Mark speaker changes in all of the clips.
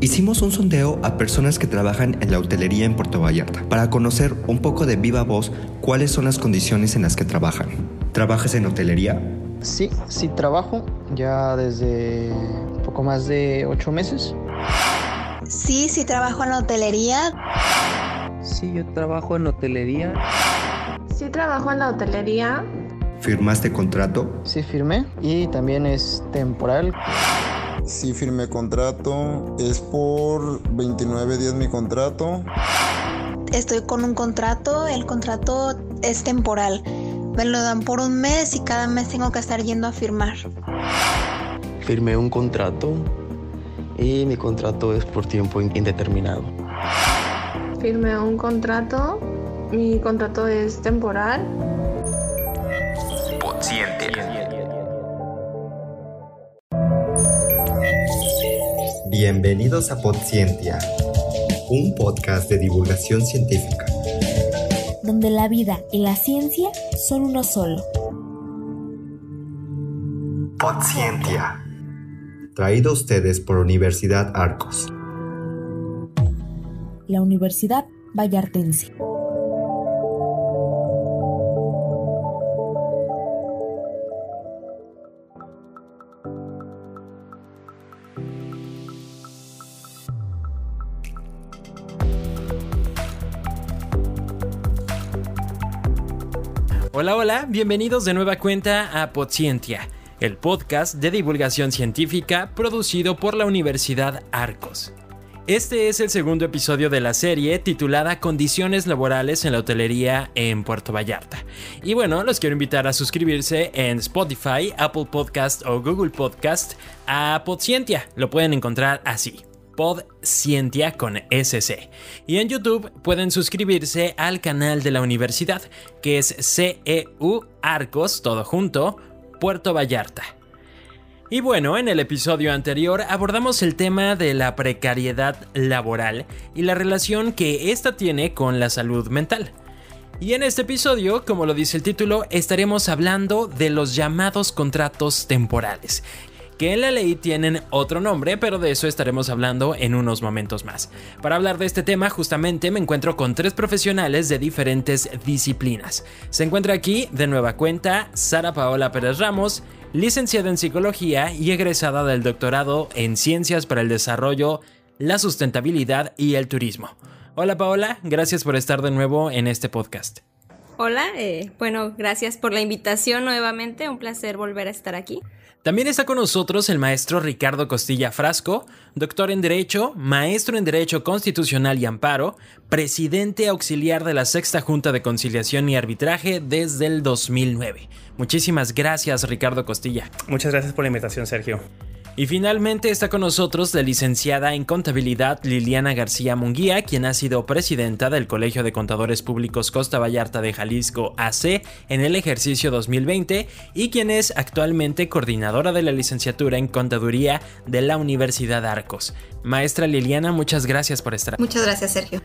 Speaker 1: Hicimos un sondeo a personas que trabajan en la hotelería en Puerto Vallarta para conocer un poco de viva voz cuáles son las condiciones en las que trabajan. ¿Trabajas en hotelería?
Speaker 2: Sí, sí trabajo ya desde poco más de ocho meses.
Speaker 3: Sí, sí trabajo en la hotelería.
Speaker 4: Sí, yo trabajo en hotelería.
Speaker 5: Sí trabajo en la hotelería.
Speaker 1: ¿Firmaste contrato?
Speaker 2: Sí, firmé y también es temporal.
Speaker 6: Sí firmé contrato, es por 29 días mi contrato.
Speaker 3: Estoy con un contrato, el contrato es temporal. Me lo dan por un mes y cada mes tengo que estar yendo a firmar.
Speaker 4: Firmé un contrato y mi contrato es por tiempo indeterminado.
Speaker 5: Firmé un contrato, mi contrato es temporal.
Speaker 1: Bienvenidos a Podscientia, un podcast de divulgación científica.
Speaker 7: Donde la vida y la ciencia son uno solo.
Speaker 1: Podscientia. Traído a ustedes por Universidad Arcos.
Speaker 7: La Universidad Vallartense.
Speaker 8: Hola, hola, bienvenidos de nueva cuenta a Podscientia, el podcast de divulgación científica producido por la Universidad Arcos. Este es el segundo episodio de la serie titulada Condiciones laborales en la hotelería en Puerto Vallarta. Y bueno, los quiero invitar a suscribirse en Spotify, Apple Podcast o Google Podcast a Podscientia. Lo pueden encontrar así. Podscientia con SC. Y en YouTube pueden suscribirse al canal de la universidad, que es CEU Arcos, todo junto, Puerto Vallarta. Y bueno, en el episodio anterior abordamos el tema de la precariedad laboral y la relación que ésta tiene con la salud mental. Y en este episodio, como lo dice el título, estaremos hablando de los llamados contratos temporales que en la ley tienen otro nombre, pero de eso estaremos hablando en unos momentos más. Para hablar de este tema, justamente me encuentro con tres profesionales de diferentes disciplinas. Se encuentra aquí, de nueva cuenta, Sara Paola Pérez Ramos, licenciada en psicología y egresada del doctorado en Ciencias para el Desarrollo, la Sustentabilidad y el Turismo. Hola Paola, gracias por estar de nuevo en este podcast.
Speaker 9: Hola, eh, bueno, gracias por la invitación nuevamente, un placer volver a estar aquí.
Speaker 8: También está con nosotros el maestro Ricardo Costilla Frasco, doctor en Derecho, maestro en Derecho Constitucional y Amparo, presidente auxiliar de la Sexta Junta de Conciliación y Arbitraje desde el 2009. Muchísimas gracias, Ricardo Costilla.
Speaker 10: Muchas gracias por la invitación, Sergio.
Speaker 8: Y finalmente está con nosotros la licenciada en contabilidad Liliana García Munguía, quien ha sido presidenta del Colegio de Contadores Públicos Costa Vallarta de Jalisco AC en el ejercicio 2020 y quien es actualmente coordinadora de la licenciatura en contaduría de la Universidad Arcos. Maestra Liliana, muchas gracias por estar.
Speaker 9: Muchas gracias, Sergio.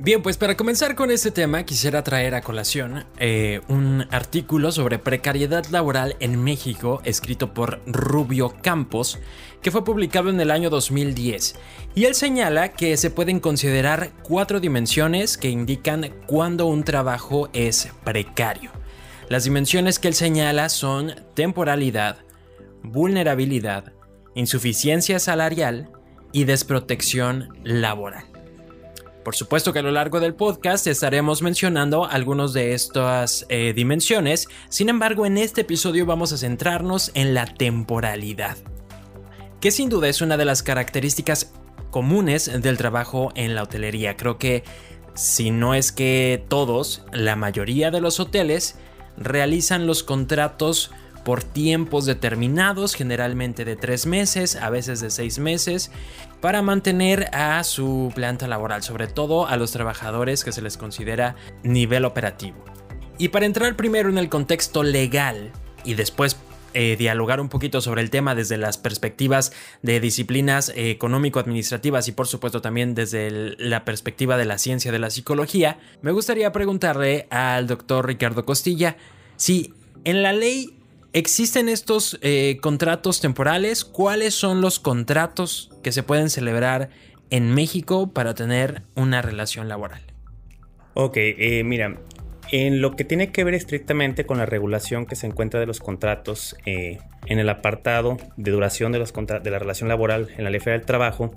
Speaker 8: Bien, pues para comenzar con este tema quisiera traer a colación eh, un artículo sobre precariedad laboral en México escrito por Rubio Campos que fue publicado en el año 2010 y él señala que se pueden considerar cuatro dimensiones que indican cuándo un trabajo es precario. Las dimensiones que él señala son temporalidad, vulnerabilidad, insuficiencia salarial y desprotección laboral. Por supuesto que a lo largo del podcast estaremos mencionando algunos de estas eh, dimensiones, sin embargo en este episodio vamos a centrarnos en la temporalidad, que sin duda es una de las características comunes del trabajo en la hotelería. Creo que si no es que todos, la mayoría de los hoteles realizan los contratos por tiempos determinados, generalmente de tres meses, a veces de seis meses, para mantener a su planta laboral, sobre todo a los trabajadores que se les considera nivel operativo. Y para entrar primero en el contexto legal y después eh, dialogar un poquito sobre el tema desde las perspectivas de disciplinas económico-administrativas y por supuesto también desde la perspectiva de la ciencia de la psicología, me gustaría preguntarle al doctor Ricardo Costilla si en la ley ¿existen estos eh, contratos temporales? ¿Cuáles son los contratos que se pueden celebrar en México para tener una relación laboral?
Speaker 10: Ok, eh, mira, en lo que tiene que ver estrictamente con la regulación que se encuentra de los contratos eh, en el apartado de duración de, los de la relación laboral en la Ley Federal del Trabajo,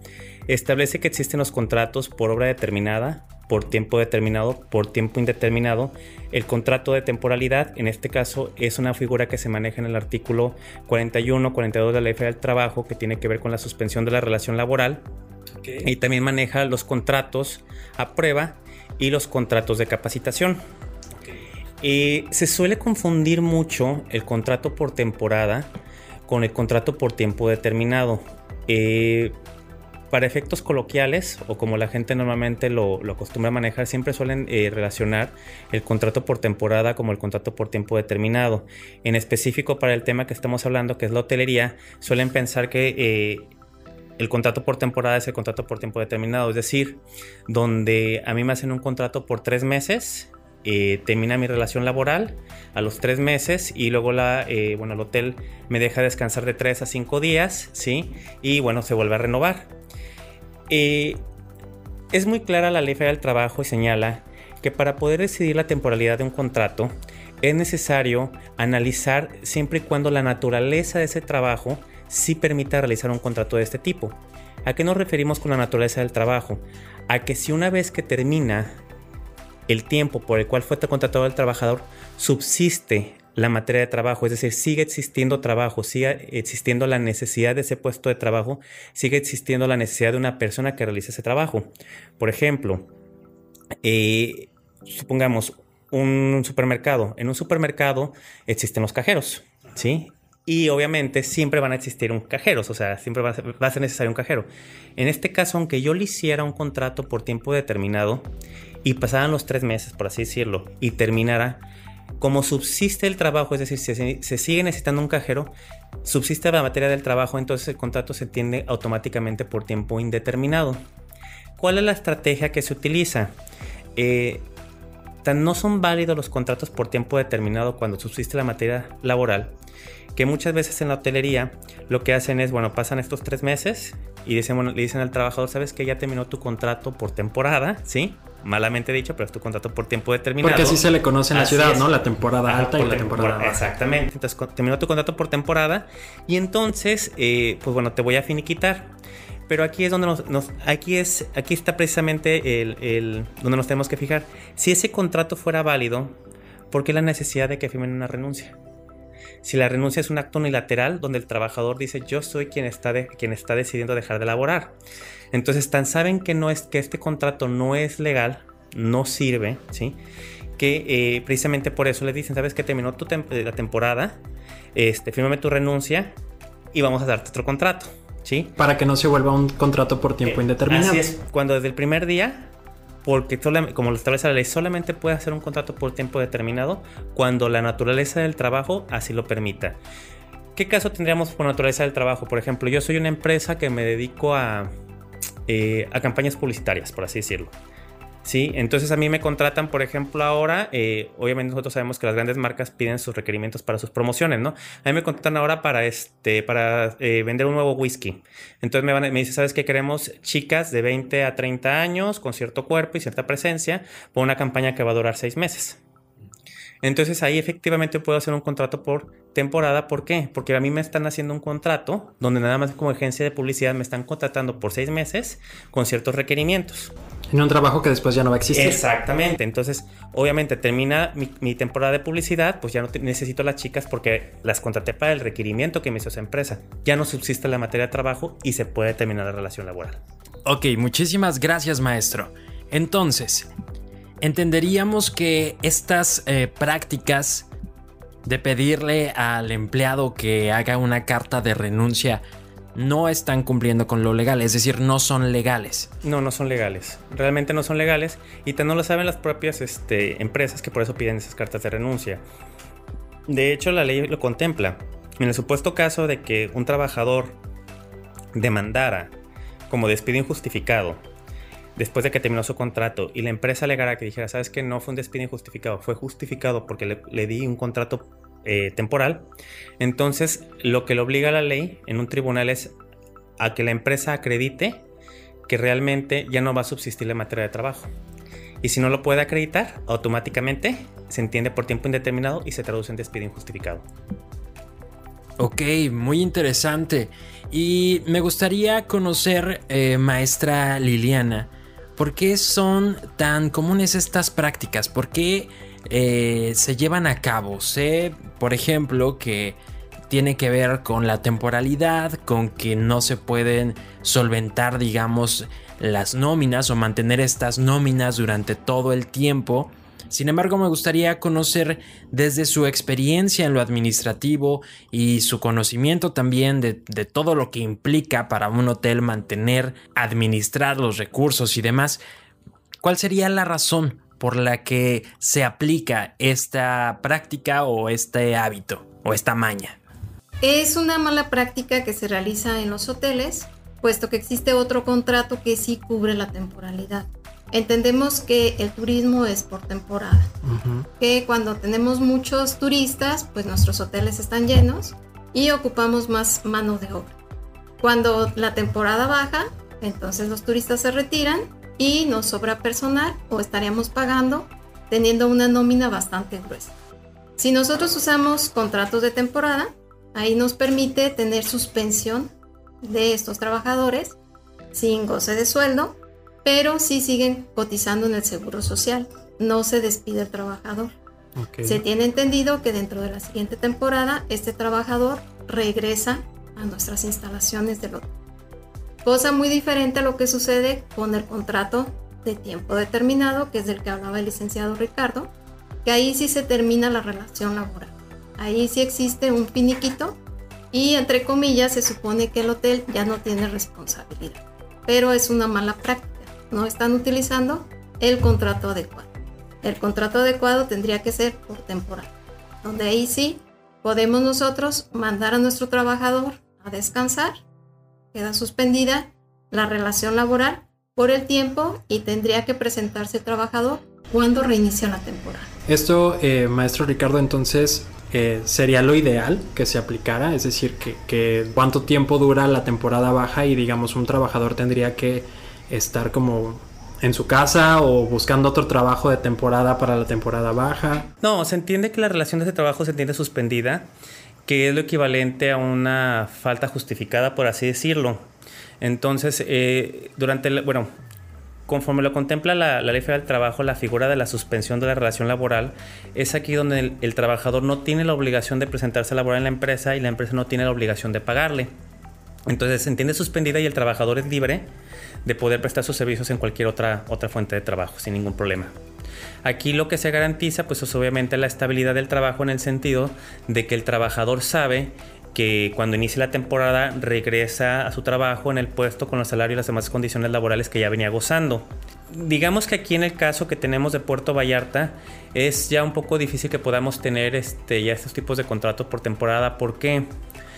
Speaker 10: establece que existen los contratos por obra determinada, por tiempo determinado, por tiempo indeterminado. El contrato de temporalidad, en este caso, es una figura que se maneja en el artículo 41, 42 de la Ley Federal del Trabajo, que tiene que ver con la suspensión de la relación laboral. Y también maneja los contratos a prueba y los contratos de capacitación. Eh, se suele confundir mucho el contrato por temporada con el contrato por tiempo determinado. Eh, para efectos coloquiales o como la gente normalmente lo, acostumbra a manejar, siempre suelen eh, relacionar el contrato por temporada como el contrato por tiempo determinado. En específico para el tema que estamos hablando, que es la hotelería, suelen pensar que el contrato por temporada es el contrato por tiempo determinado, es decir, donde a mí me hacen un contrato por tres meses eh, termina mi relación laboral a los tres meses y luego la, eh, bueno, el hotel me deja descansar de tres a cinco días, ¿sí? Y bueno, se vuelve a renovar. Eh, es muy clara la ley federal del trabajo y señala que para poder decidir la temporalidad de un contrato es necesario analizar siempre y cuando la naturaleza de ese trabajo sí permita realizar un contrato de este tipo. ¿A qué nos referimos con la naturaleza del trabajo? A que si una vez que termina el tiempo por el cual fue contratado el trabajador, subsiste la materia de trabajo, es decir, sigue existiendo trabajo, sigue existiendo la necesidad de ese puesto de trabajo, sigue existiendo la necesidad de una persona que realice ese trabajo. Por ejemplo, eh, supongamos un supermercado. En un supermercado existen los cajeros, ¿sí? Y obviamente siempre van a existir un cajeros, o sea, siempre va a, ser, va a ser necesario un cajero. En este caso, aunque yo le hiciera un contrato por tiempo determinado, y pasaran los tres meses, por así decirlo, y terminara, como subsiste el trabajo, es decir, si se, sigue necesitando un cajero, subsiste la materia del trabajo, entonces el contrato se entiende automáticamente por tiempo indeterminado. ¿Cuál es la estrategia que se utiliza? Eh, no son válidos los contratos por tiempo determinado cuando subsiste la materia laboral, que muchas veces en la hotelería lo que hacen es, bueno, pasan estos tres meses y le dicen al trabajador, sabes que ya terminó tu contrato por temporada, ¿sí? Malamente dicho, pero es tu contrato por tiempo determinado.
Speaker 8: Porque así se le conoce en la ciudad, ¿no? La temporada alta y la temporada baja.
Speaker 10: Exactamente. Entonces terminó tu contrato por temporada y entonces, eh, pues bueno, te voy a finiquitar. Pero aquí es donde nos, aquí es, aquí está precisamente el, el, donde nos tenemos que fijar. Si ese contrato fuera válido, ¿por qué la necesidad de que firmen una renuncia? Si la renuncia es un acto unilateral donde el trabajador dice yo soy quien está, de, quien está decidiendo dejar de laborar. Entonces tan saben que, no es, que este contrato no es legal, no sirve, ¿sí? Que eh, precisamente por eso le dicen, sabes que terminó tu eh, la temporada, este, fírmame tu renuncia y vamos a darte otro contrato. ¿Sí?
Speaker 8: Para que no se vuelva un contrato por tiempo eh, indeterminado.
Speaker 10: Así es, cuando desde el primer día porque como lo establece la ley, solamente puede hacer un contrato por tiempo determinado cuando la naturaleza del trabajo así lo permita. ¿Qué caso tendríamos por naturaleza del trabajo? Por ejemplo, yo soy una empresa que me dedico a, eh, a campañas publicitarias, por así decirlo. Sí, entonces a mí me contratan, por ejemplo, ahora, eh, obviamente nosotros sabemos que las grandes marcas piden sus requerimientos para sus promociones, ¿no? A mí me contratan ahora para este, para eh, vender un nuevo whisky. Entonces me, van, me dice, ¿sabes qué? Queremos chicas de 20 a 30 años con cierto cuerpo y cierta presencia por una campaña que va a durar seis meses. Entonces ahí efectivamente puedo hacer un contrato por temporada. ¿Por qué? Porque a mí me están haciendo un contrato donde nada más como agencia de publicidad me están contratando por seis meses con ciertos requerimientos.
Speaker 8: En un trabajo que después ya no va a existir.
Speaker 10: Exactamente. Entonces, obviamente termina mi, temporada de publicidad, pues ya no necesito las chicas porque las contraté para el requerimiento que me hizo esa empresa. Ya no subsiste la materia de trabajo y se puede terminar la relación laboral.
Speaker 8: Ok, muchísimas gracias maestro. Entonces, entenderíamos que estas eh, prácticas de pedirle al empleado que haga una carta de renuncia no están cumpliendo con lo legal, es decir, no son legales.
Speaker 10: No, no son legales. Realmente no son legales y no lo saben las propias este, empresas que por eso piden esas cartas de renuncia. De hecho, la ley lo contempla. En el supuesto caso de que un trabajador demandara como despido injustificado después de que terminó su contrato y la empresa alegara que dijera, sabes que no fue un despido injustificado, fue justificado porque le, le di un contrato eh, temporal. Entonces, lo que le obliga a la ley en un tribunal es a que la empresa acredite que realmente ya no va a subsistir la materia de trabajo. Y si no lo puede acreditar, automáticamente se entiende por tiempo indeterminado y se traduce en despido injustificado.
Speaker 8: Ok, muy interesante. Y me gustaría conocer, eh, maestra Liliana, ¿por qué son tan comunes estas prácticas? ¿Por qué eh, se llevan a cabo? Sé, por ejemplo, que tiene que ver con la temporalidad, con que no se pueden solventar, digamos, las nóminas o mantener estas nóminas durante todo el tiempo. Sin embargo, me gustaría conocer desde su experiencia en lo administrativo y su conocimiento también de, todo lo que implica para un hotel mantener, administrar los recursos y demás, ¿cuál sería la razón por la que se aplica esta práctica o este hábito o esta maña?
Speaker 11: Es una mala práctica que se realiza en los hoteles, puesto que existe otro contrato que sí cubre la temporalidad. Entendemos que el turismo es por temporada, que cuando tenemos muchos turistas, pues nuestros hoteles están llenos y ocupamos más mano de obra. Cuando la temporada baja, entonces los turistas se retiran y nos sobra personal o estaríamos pagando teniendo una nómina bastante gruesa. Si nosotros usamos contratos de temporada, ahí nos permite tener suspensión de estos trabajadores sin goce de sueldo pero sí siguen cotizando en el seguro social. No se despide el trabajador. Se tiene entendido que dentro de la siguiente temporada este trabajador regresa a nuestras instalaciones del hotel. Cosa muy diferente a lo que sucede con el contrato de tiempo determinado, que es del que hablaba el licenciado Ricardo, que ahí sí se termina la relación laboral. Ahí sí existe un finiquito y entre comillas se supone que el hotel ya no tiene responsabilidad, pero es una mala práctica no están utilizando el contrato adecuado. El contrato adecuado tendría que ser por temporada, donde ahí sí podemos nosotros mandar a nuestro trabajador a descansar, queda suspendida la relación laboral por el tiempo y tendría que presentarse el trabajador cuando reinicia la temporada.
Speaker 12: Esto, eh, maestro Ricardo, entonces eh, sería lo ideal que se aplicara, es decir, que, que cuánto tiempo dura la temporada baja y digamos un trabajador tendría que estar como en su casa o buscando otro trabajo de temporada para la temporada baja.
Speaker 10: No, se entiende que la relación de ese trabajo se entiende suspendida, que es lo equivalente a una falta justificada, por así decirlo. Entonces, eh, durante, el, bueno, conforme lo contempla la, Ley Federal del Trabajo, la figura de la suspensión de la relación laboral es aquí donde el, el trabajador no tiene la obligación de presentarse a laborar en la empresa y la empresa no tiene la obligación de pagarle. Entonces se entiende suspendida y el trabajador es libre de poder prestar sus servicios en cualquier otra, otra fuente de trabajo sin ningún problema. Aquí lo que se garantiza pues es obviamente la estabilidad del trabajo en el sentido de que el trabajador sabe que cuando inicie la temporada regresa a su trabajo en el puesto con los salarios y las demás condiciones laborales que ya venía gozando. Digamos que aquí en el caso que tenemos de Puerto Vallarta es ya un poco difícil que podamos tener este, ya estos tipos de contratos por temporada. ¿Por qué? Porque,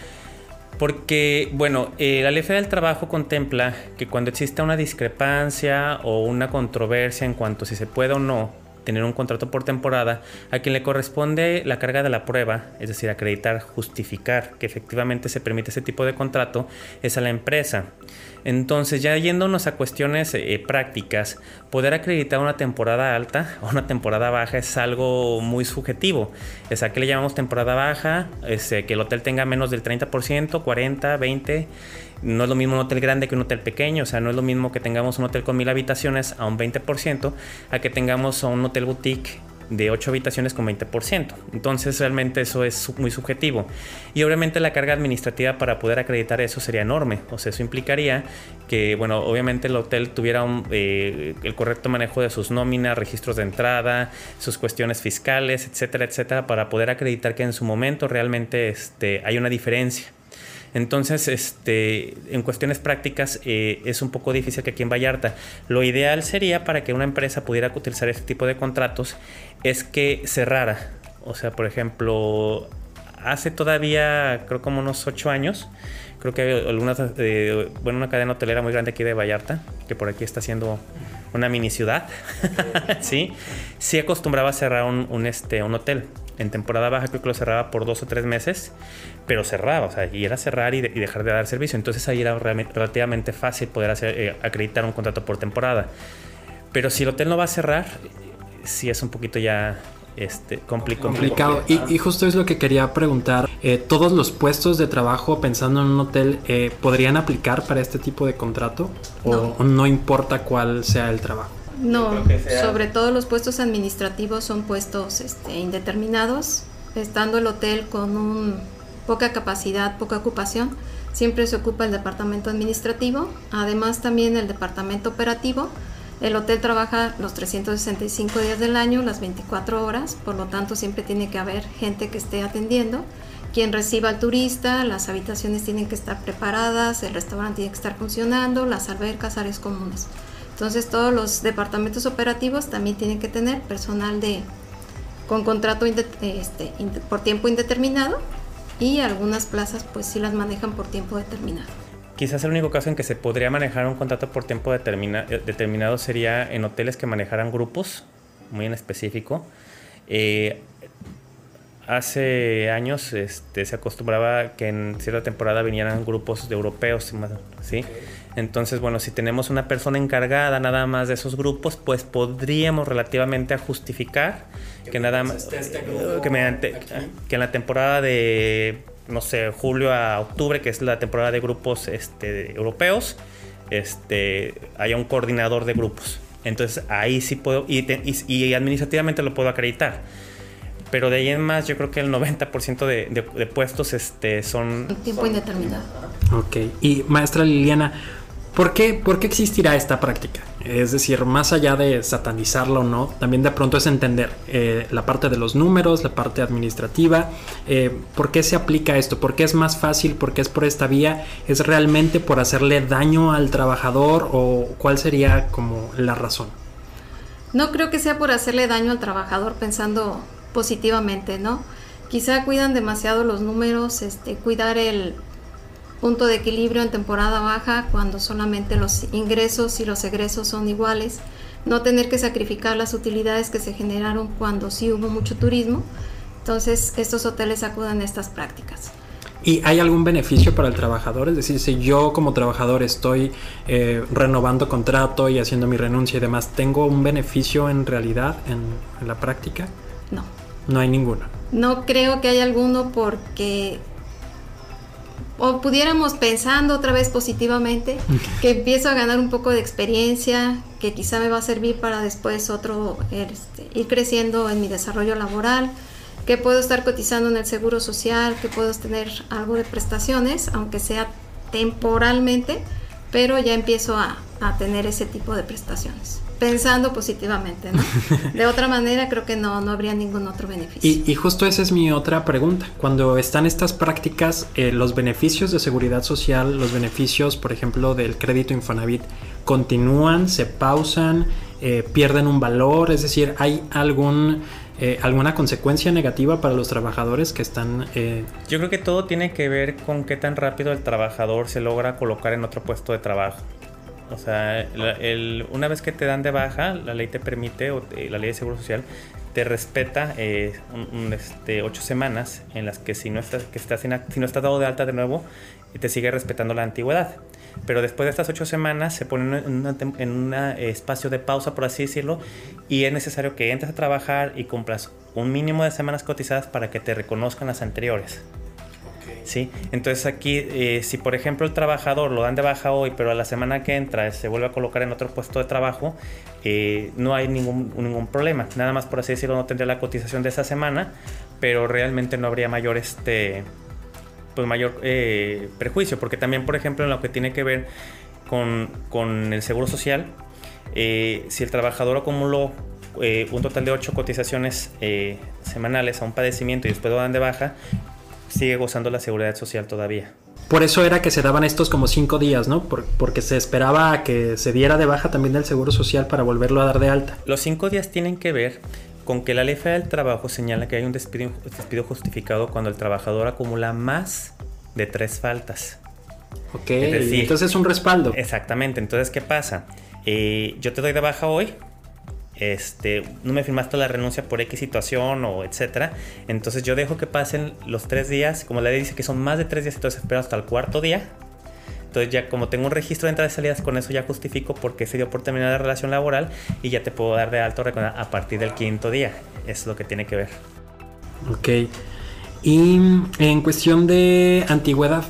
Speaker 10: bueno, eh, la ley federal del trabajo contempla que cuando exista una discrepancia o una controversia en cuanto a si se puede o no tener un contrato por temporada, a quien le corresponde la carga de la prueba, es decir, acreditar, justificar que efectivamente se permite ese tipo de contrato, es a la empresa. Entonces, ya yéndonos a cuestiones eh, prácticas, poder acreditar una temporada alta o una temporada baja es algo muy subjetivo. Es a que le llamamos temporada baja, es, eh, que el hotel tenga menos del 30%, 40, 20 no es lo mismo un hotel grande que un hotel pequeño, o sea, no es lo mismo que tengamos un hotel con mil habitaciones a un 20%, a que tengamos un hotel boutique de 8 habitaciones con 20%. Entonces realmente eso es muy subjetivo. Y obviamente la carga administrativa para poder acreditar eso sería enorme. O sea, eso implicaría que, bueno, obviamente el hotel tuviera eh, el correcto manejo de sus nóminas, registros de entrada, sus cuestiones fiscales, etcétera, etcétera, para poder acreditar que en su momento realmente este, hay una diferencia. Entonces, este, en cuestiones prácticas eh, es un poco difícil que aquí en Vallarta. Lo ideal sería para que una empresa pudiera utilizar este tipo de contratos es que cerrara. O sea, por ejemplo, hace todavía creo como unos ocho años, creo que hay algunas, eh, bueno, una cadena hotelera muy grande aquí de Vallarta, que por aquí está haciendo una mini ciudad, ¿sí? Sí acostumbraba a cerrar un, este, un hotel. En temporada baja creo que lo cerraba por dos o tres meses, pero cerraba, o sea, y era cerrar y, dejar de dar servicio. Entonces ahí era relativamente fácil poder hacer, eh, acreditar un contrato por temporada. Pero si el hotel no va a cerrar, sí es un poquito ya este,
Speaker 12: complicado. Y, justo es lo que quería preguntar. Eh, ¿Todos los puestos de trabajo pensando en un hotel eh, podrían aplicar para este tipo de contrato? ¿O no importa cuál sea el trabajo?
Speaker 11: No, sobre todo los puestos administrativos son puestos este, indeterminados. Estando el hotel con un, poca capacidad, poca ocupación, siempre se ocupa el departamento administrativo, además también el departamento operativo. El hotel trabaja los 365 días del año, las 24 horas, por lo tanto siempre tiene que haber gente que esté atendiendo, quien reciba al turista, las habitaciones tienen que estar preparadas, el restaurante tiene que estar funcionando, las albercas, áreas comunes. Entonces todos los departamentos operativos también tienen que tener personal de con contrato este, por tiempo indeterminado y algunas plazas pues sí las manejan por tiempo determinado.
Speaker 10: Quizás el único caso en que se podría manejar un contrato por tiempo eh, determinado sería en hoteles que manejaran grupos, muy en específico. Eh, hace años este, se acostumbraba que en cierta temporada vinieran grupos de europeos, ¿sí? Entonces, bueno, si tenemos una persona encargada nada más de esos grupos, pues podríamos relativamente justificar que, nada más este que, mediante, que en la temporada de no sé, julio a octubre, que es la temporada de grupos este, europeos, este, haya un coordinador de grupos. Entonces ahí sí puedo, y, y, administrativamente lo puedo acreditar. Pero de ahí en más, yo creo que el 90% de, de, puestos este, son...
Speaker 11: Tiempo indeterminado.
Speaker 12: Ok. Y maestra Liliana, ¿Por qué, ¿Por qué existirá esta práctica? Es decir, más allá de satanizarlo o no, también de pronto es entender eh, la parte de los números, la parte administrativa, eh, por qué se aplica esto, por qué es más fácil, por qué es por esta vía, es realmente por hacerle daño al trabajador o cuál sería como la razón.
Speaker 11: No creo que sea por hacerle daño al trabajador pensando positivamente, ¿no? Quizá cuidan demasiado los números, este, cuidar el, punto de equilibrio en temporada baja cuando solamente los ingresos y los egresos son iguales, no tener que sacrificar las utilidades que se generaron cuando sí hubo mucho turismo. Entonces estos hoteles acuden a estas prácticas.
Speaker 12: ¿Y hay algún beneficio para el trabajador? Es decir, si yo como trabajador estoy eh, renovando contrato y haciendo mi renuncia y demás, ¿tengo un beneficio en realidad en, en la práctica?
Speaker 11: No.
Speaker 12: No hay ninguno.
Speaker 11: No creo que haya alguno porque o pudiéramos pensando otra vez positivamente, que empiezo a ganar un poco de experiencia, que quizá me va a servir para después otro, este, ir creciendo en mi desarrollo laboral, que puedo estar cotizando en el seguro social, que puedo tener algo de prestaciones, aunque sea temporalmente, pero ya empiezo a, a tener ese tipo de prestaciones pensando positivamente, ¿no? De otra manera creo que no, no habría ningún otro beneficio.
Speaker 12: Y, justo esa es mi otra pregunta. Cuando están estas prácticas, eh, los beneficios de seguridad social, los beneficios, por ejemplo, del crédito Infonavit, ¿continúan, se pausan, eh, pierden un valor? Es decir, ¿hay algún... Eh, ¿Alguna consecuencia negativa para los trabajadores que están...?
Speaker 10: Yo creo que todo tiene que ver con qué tan rápido el trabajador se logra colocar en otro puesto de trabajo. O sea, una vez que te dan de baja, la ley te permite, o la ley de seguro social, te respeta eh, este, ocho semanas en las que si no estás, que estás si no estás dado de alta de nuevo, te sigue respetando la antigüedad. Pero después de estas ocho semanas se pone en un espacio de pausa, por así decirlo, y es necesario que entres a trabajar y cumplas un mínimo de semanas cotizadas para que te reconozcan las anteriores. ¿Sí? Entonces aquí, eh, si por ejemplo el trabajador lo dan de baja hoy, pero a la semana que entra se vuelve a colocar en otro puesto de trabajo, eh, no hay ningún, ningún problema. Nada más por así decirlo, no tendría la cotización de esa semana, pero realmente no habría mayor, este, pues mayor eh, prejuicio, porque también, por ejemplo, en lo que tiene que ver con, con el seguro social, si el trabajador acumuló un total de 8 cotizaciones semanales a un padecimiento y después lo dan de baja, sigue gozando la seguridad social todavía.
Speaker 12: Por eso era que se daban estos como cinco días, ¿no? porque se esperaba que se diera de baja también del Seguro Social para volverlo a dar de alta.
Speaker 10: Los cinco días tienen que ver con que la ley federal del trabajo señala que hay un despido, despido justificado cuando el trabajador acumula más de tres faltas.
Speaker 12: Ok, entonces es un respaldo.
Speaker 10: Exactamente, entonces ¿qué pasa? Eh, yo te doy de baja hoy, este, no me firmaste la renuncia por X situación o etcétera. Entonces yo dejo que pasen los tres días, como la ley dice que son más de tres días, entonces espero hasta el cuarto día. Entonces ya como tengo un registro de entradas y salidas, con eso ya justifico por qué se dio por terminar la relación laboral y ya te puedo dar de alto a partir del quinto día. Es lo que tiene que ver.
Speaker 12: Ok. Y en cuestión de antigüedad,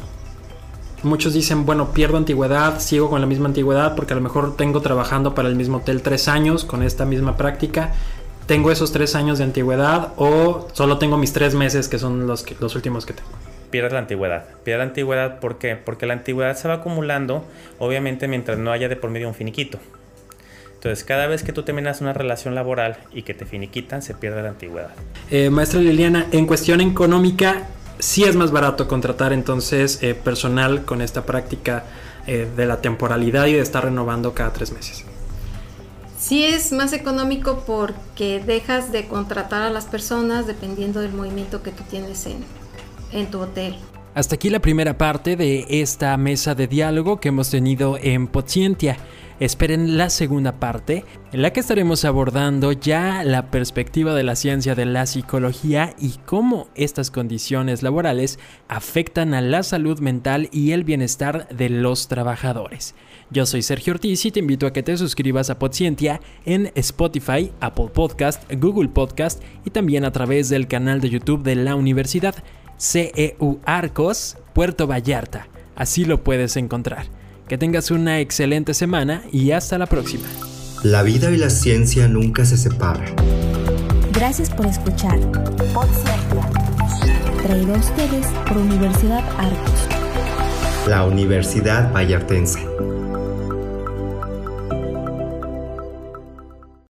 Speaker 12: muchos dicen, bueno, pierdo antigüedad, sigo con la misma antigüedad porque a lo mejor tengo trabajando para el mismo hotel tres años con esta misma práctica. ¿Tengo esos tres años de antigüedad o solo tengo mis tres meses que son los, los últimos que tengo?
Speaker 10: Pierdes la antigüedad. Pierdes la antigüedad ¿por qué? porque la antigüedad se va acumulando, obviamente mientras no haya de por medio un finiquito. Entonces, cada vez que tú terminas una relación laboral y que te finiquitan, se pierde la antigüedad.
Speaker 12: Eh, maestra Liliana, en cuestión económica, sí es más barato contratar entonces eh, personal con esta práctica eh, de la temporalidad y de estar renovando cada tres meses.
Speaker 11: Sí es más económico porque dejas de contratar a las personas dependiendo del movimiento que tú tienes en, en tu hotel.
Speaker 8: Hasta aquí la primera parte de esta mesa de diálogo que hemos tenido en Pocientia. Esperen la segunda parte, en la que estaremos abordando ya la perspectiva de la ciencia de la psicología y cómo estas condiciones laborales afectan a la salud mental y el bienestar de los trabajadores. Yo soy Sergio Ortiz y te invito a que te suscribas a Podcientia en Spotify, Apple Podcast, Google Podcast y también a través del canal de YouTube de la Universidad CEU Arcos, Puerto Vallarta. Así lo puedes encontrar. Que tengas una excelente semana y hasta la próxima.
Speaker 1: La vida y la ciencia nunca se separan.
Speaker 7: Gracias por escuchar. Traído a ustedes por Universidad Arcos.
Speaker 1: La Universidad Vallartense.